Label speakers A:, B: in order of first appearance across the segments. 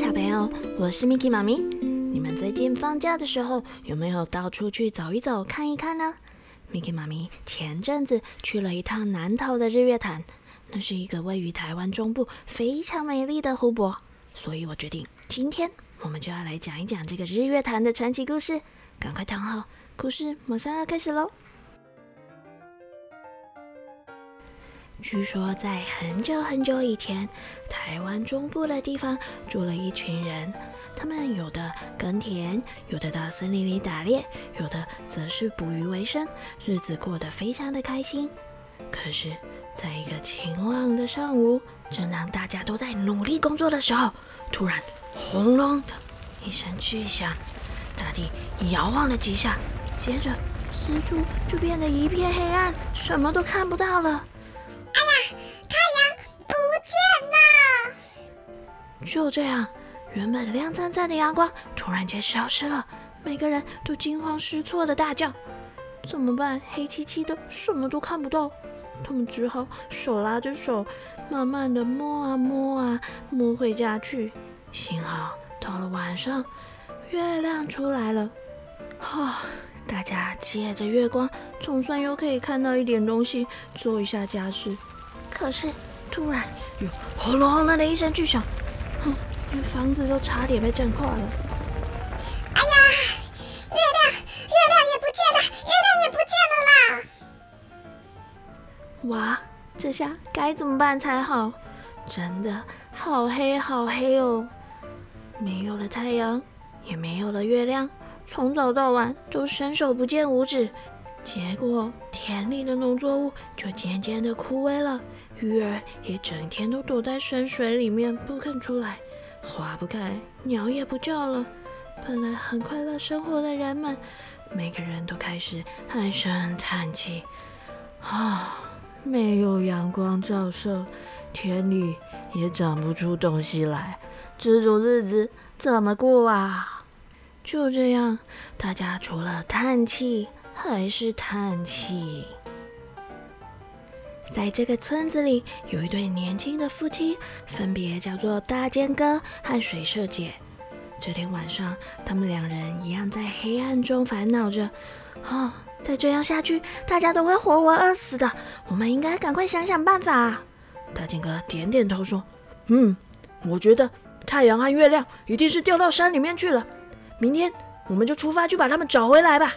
A: 小朋友，我是 Miki 妈咪。你们最近放假的时候有没有到处去走一走、看一看呢？Miki 妈咪前阵子去了一趟南投的日月潭，那是一个位于台湾中部非常美丽的湖泊，所以我决定今天我们就要来讲一讲这个日月潭的传奇故事。赶快躺好，故事马上要开始喽！据说在很久很久以前，台湾中部的地方住了一群人，他们有的耕田，有的到森林里打猎，有的则是捕鱼为生，日子过得非常的开心。可是，在一个晴朗的上午，正当大家都在努力工作的时候，突然轰隆的一声巨响，大地摇晃了几下，接着四处就变得一片黑暗，什么都看不到了。太阳不见了就这样，原本亮灿灿的阳光突然间消失了，每个人都惊慌失措的大叫：“怎么办？黑漆漆的，什么都看不到。”他们只好手拉着手，慢慢的摸啊摸啊摸回家去。幸好到了晚上，月亮出来了，哈，大家借着月光，总算又可以看到一点东西，做一下家事。可是突然有轰隆轰隆的一声巨响。哼，连房子都差点被震垮了！
B: 哎呀，月亮，月亮也不见了，月亮也不见了啦！
A: 哇，这下该怎么办才好？真的好黑好黑哦！没有了太阳，也没有了月亮，从早到晚都伸手不见五指。结果田里的农作物就渐渐的枯萎了。鱼儿也整天都躲在深水里面不肯出来，花不开，鸟也不叫了。本来很快乐生活的人们，每个人都开始唉声叹气。啊，没有阳光照射，田里也长不出东西来，这种日子怎么过啊？就这样，大家除了叹气还是叹气。在这个村子里，有一对年轻的夫妻，分别叫做大剑哥和水社姐。这天晚上，他们两人一样在黑暗中烦恼着：啊，再这样下去，大家都会活活饿死的。我们应该赶快想想办法。大剑哥点点头说：“嗯，我觉得太阳和月亮一定是掉到山里面去了。明天我们就出发去把他们找回来吧。”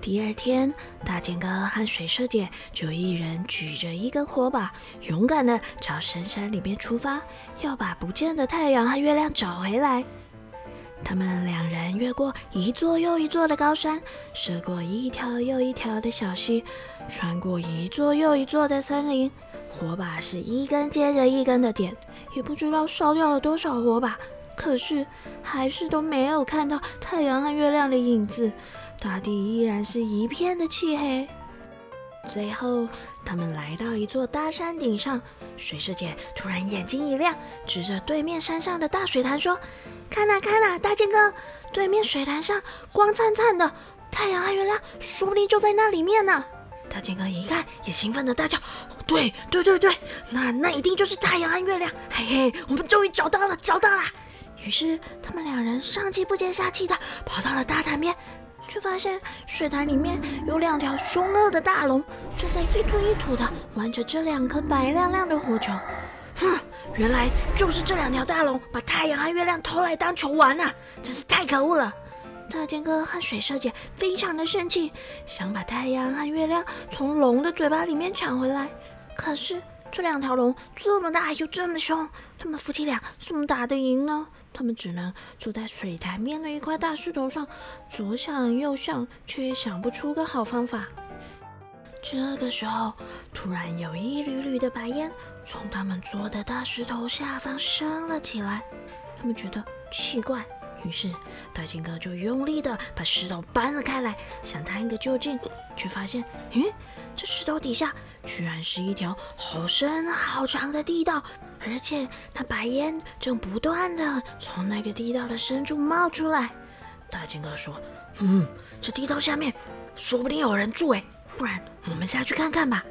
A: 第二天，大剑哥和水蛇姐就一人举着一根火把，勇敢地朝深山里面出发，要把不见的太阳和月亮找回来。他们两人越过一座又一座的高山，涉过一条又一条的小溪，穿过一座又一座的森林。火把是一根接着一根的点，也不知道烧掉了多少火把，可是还是都没有看到太阳和月亮的影子。大地依然是一片的漆黑。最后，他们来到一座大山顶上，水师姐突然眼睛一亮，指着对面山上的大水潭说：“看呐看呐，大剑哥，对面水潭上光灿灿的，太阳和月亮说不定就在那里面呢。”大剑哥一看，也兴奋的大叫：“对对对对，那那一定就是太阳和月亮！嘿嘿，我们终于找到了，找到了！”于是，他们两人上气不接下气的跑到了大潭边。却发现水潭里面有两条凶恶的大龙，正在一吐一吐的玩着这两颗白亮亮的火球。哼，原来就是这两条大龙把太阳和月亮偷来当球玩啊！真是太可恶了！大剑哥和水蛇姐非常的生气，想把太阳和月亮从龙的嘴巴里面抢回来。可是这两条龙这么大又这么凶，他们夫妻俩怎么打得赢呢？他们只能坐在水潭边的一块大石头上，左想右想，却也想不出个好方法。这个时候，突然有一缕缕的白烟从他们坐的大石头下方升了起来。他们觉得奇怪，于是大金哥就用力的把石头搬了开来，想探个究竟，却发现，咦，这石头底下居然是一条好深好长的地道。而且那白烟正不断的从那个地道的深处冒出来。大金哥说：“嗯，这地道下面说不定有人住哎，不然我们下去看看吧。”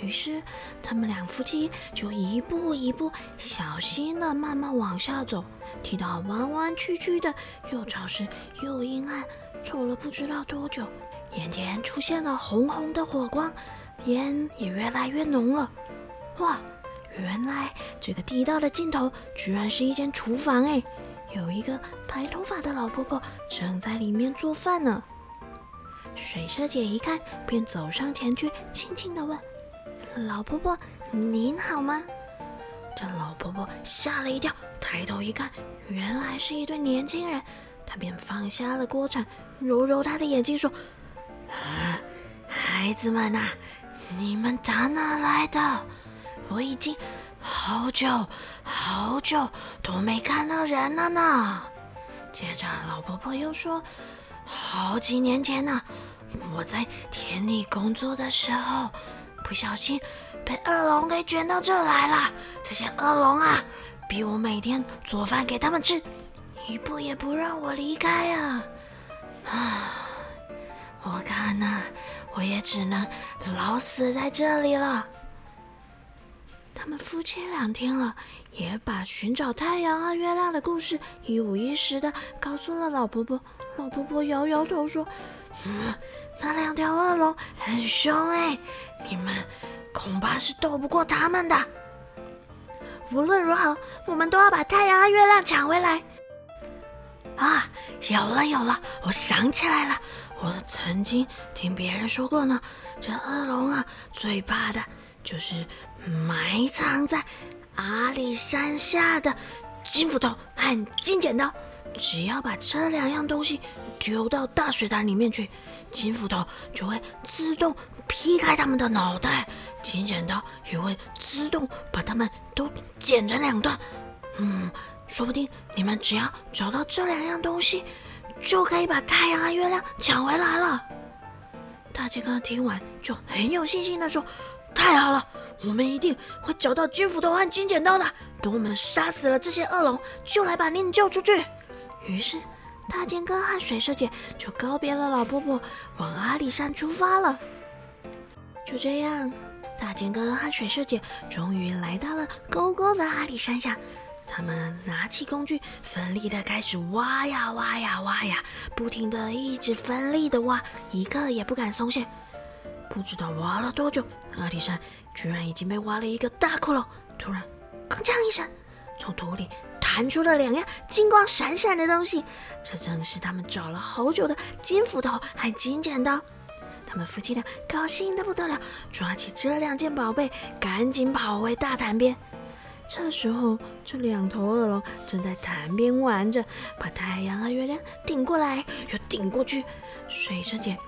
A: 于是，他们两夫妻就一步一步小心的慢慢往下走，踢到弯弯曲曲的，又潮湿又阴暗。走了不知道多久，眼前出现了红红的火光，烟也越来越浓了。哇，原来这个地道的尽头居然是一间厨房哎！有一个白头发的老婆婆正在里面做饭呢。水蛇姐一看，便走上前去，轻轻地问。老婆婆，您好吗？这老婆婆吓了一跳，抬头一看，原来是一对年轻人。她便放下了锅铲，揉揉她的眼睛，说：“啊孩子们呐，你们打哪来的？我已经好久好久都没看到人了呢。”接着，老婆婆又说：“好几年前呢，我在田里工作的时候。”不小心被恶龙给卷到这来了。这些恶龙啊，逼我每天做饭给他们吃，一步也不让我离开啊！啊，我看呐，我也只能老死在这里了。他们夫妻俩听了，也把寻找太阳和月亮的故事一五一十的告诉了老婆婆。老婆婆摇摇头说：“嗯。”那两条恶龙很凶哎，你们恐怕是斗不过他们的。无论如何，我们都要把太阳和月亮抢回来。啊，有了有了，我想起来了，我曾经听别人说过呢。这恶龙啊，最怕的就是埋藏在阿里山下的金斧头和金剪刀。只要把这两样东西丢到大水潭里面去。金斧头就会自动劈开他们的脑袋，金剪刀也会自动把他们都剪成两段。嗯，说不定你们只要找到这两样东西，就可以把太阳和月亮抢回来了。大杰哥听完就很有信心的说：“太好了，我们一定会找到金斧头和金剪刀的。等我们杀死了这些恶龙，就来把您救出去。”于是。大剑哥和水蛇姐就告别了老婆婆，往阿里山出发了。就这样，大剑哥和水蛇姐终于来到了高高的阿里山下。他们拿起工具，奋力的开始挖呀挖呀挖呀，不停的一直奋力的挖，一个也不敢松懈。不知道挖了多久，阿里山居然已经被挖了一个大窟窿。突然，铿锵一声，从土里。弹出了两样金光闪闪的东西，这正是他们找了好久的金斧头和金剪刀。他们夫妻俩高兴的不得了，抓起这两件宝贝，赶紧跑回大潭边。这时候，这两头恶龙正在潭边玩着，把太阳和月亮顶过来又顶过去。水蛇姐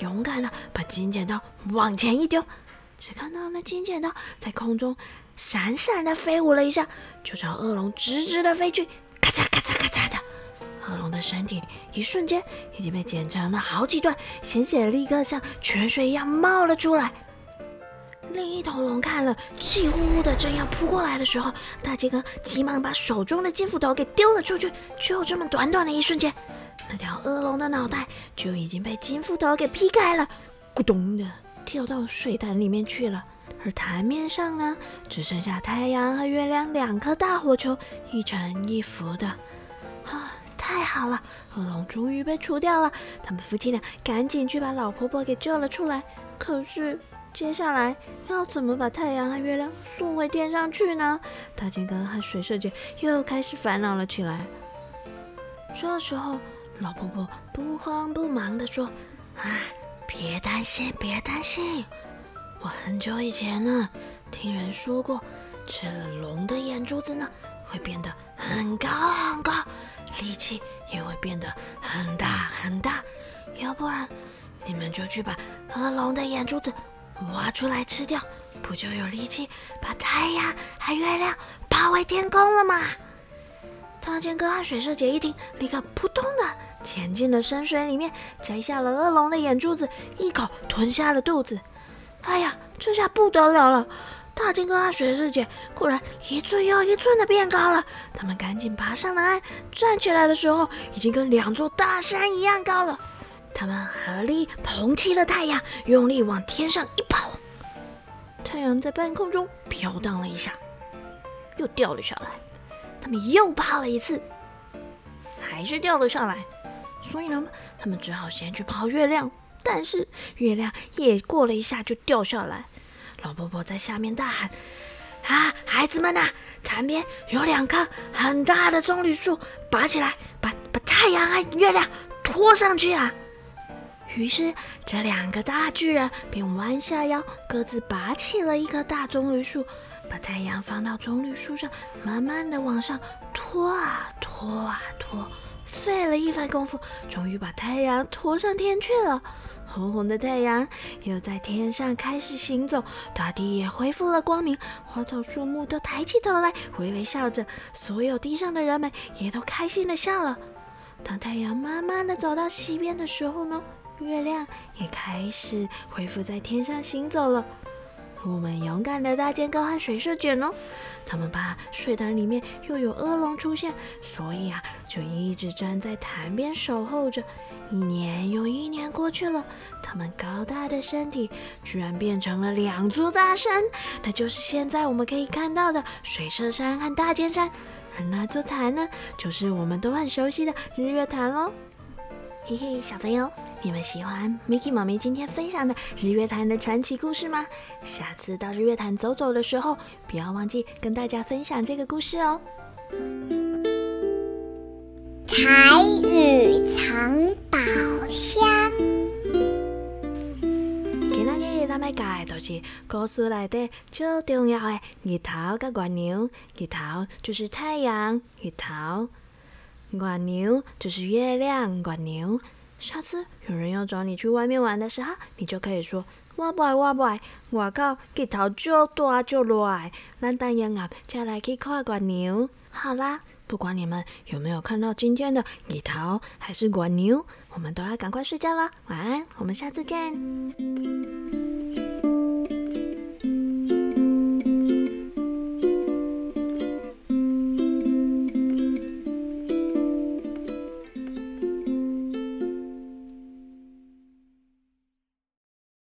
A: 勇敢的把金剪刀往前一丢，只看到那金剪刀在空中。闪闪的飞舞了一下，就朝恶龙直直的飞去，咔嚓咔嚓咔嚓的，恶龙的身体一瞬间已经被剪成了好几段，鲜血立刻像泉水一样冒了出来。另一头龙看了，气呼呼的，正要扑过来的时候，大杰哥急忙把手中的金斧头给丢了出去。就这么短短的一瞬间，那条恶龙的脑袋就已经被金斧头给劈开了，咕咚的跳到水潭里面去了。而潭面上呢，只剩下太阳和月亮两颗大火球，一沉一浮的。啊，太好了，恶龙终于被除掉了。他们夫妻俩赶紧去把老婆婆给救了出来。可是接下来要怎么把太阳和月亮送回天上去呢？大金刚和水蛇姐又开始烦恼了起来。这时候，老婆婆不慌不忙地说：“啊，别担心，别担心。”我很久以前呢，听人说过，吃了龙的眼珠子呢，会变得很高很高，力气也会变得很大很大。要不然，你们就去把恶龙的眼珠子挖出来吃掉，不就有力气把太阳和月亮包围天空了吗？大剑哥和水蛇姐一听，立刻扑通的潜进了深水里面，摘下了恶龙的眼珠子，一口吞下了肚子。哎呀，这下不得了了！大金哥和水师姐果然一寸又一寸的变高了。他们赶紧爬上了岸，站起来的时候，已经跟两座大山一样高了。他们合力捧起了太阳，用力往天上一抛，太阳在半空中飘荡了一下，又掉了下来。他们又爬了一次，还是掉了下来。所以呢，他们只好先去跑月亮。但是月亮也过了一下就掉下来。老婆婆在下面大喊：“啊，孩子们呐，潭边有两棵很大的棕榈树，拔起来，把把太阳和月亮拖上去啊！”于是这两个大巨人便弯下腰，各自拔起了一棵大棕榈树，把太阳放到棕榈树上，慢慢的往上拖啊拖啊拖，费了一番功夫，终于把太阳拖上天去了。红红的太阳又在天上开始行走，大地也恢复了光明，花草树木都抬起头来，微微笑着。所有地上的人们也都开心的笑了。当太阳慢慢的走到西边的时候呢，月亮也开始恢复在天上行走了。我们勇敢的大剑哥和水社姐呢，他们怕水潭里面又有恶龙出现，所以啊，就一直站在潭边守候着。一年又一年过去了，他们高大的身体居然变成了两座大山，那就是现在我们可以看到的水社山和大尖山。而那座潭呢，就是我们都很熟悉的日月潭喽。嘿嘿，小朋友，你们喜欢 Miki 妈咪今天分享的日月潭的传奇故事吗？下次到日月潭走走的时候，不要忘记跟大家分享这个故事哦。
B: 彩雨藏宝箱。
A: 今仔日咱要教的就是故事内底最重要的日头甲月亮。日头就是太阳，日头；月亮就是月亮，月亮。下次有人要找你去外面玩的时候，你就可以说：我不爱，我不爱。外口日头就大就热，咱等夜晚才来去看月亮。好啦。不管你们有没有看到今天的日头还是管牛，我们都要赶快睡觉了。晚安，我们下次见。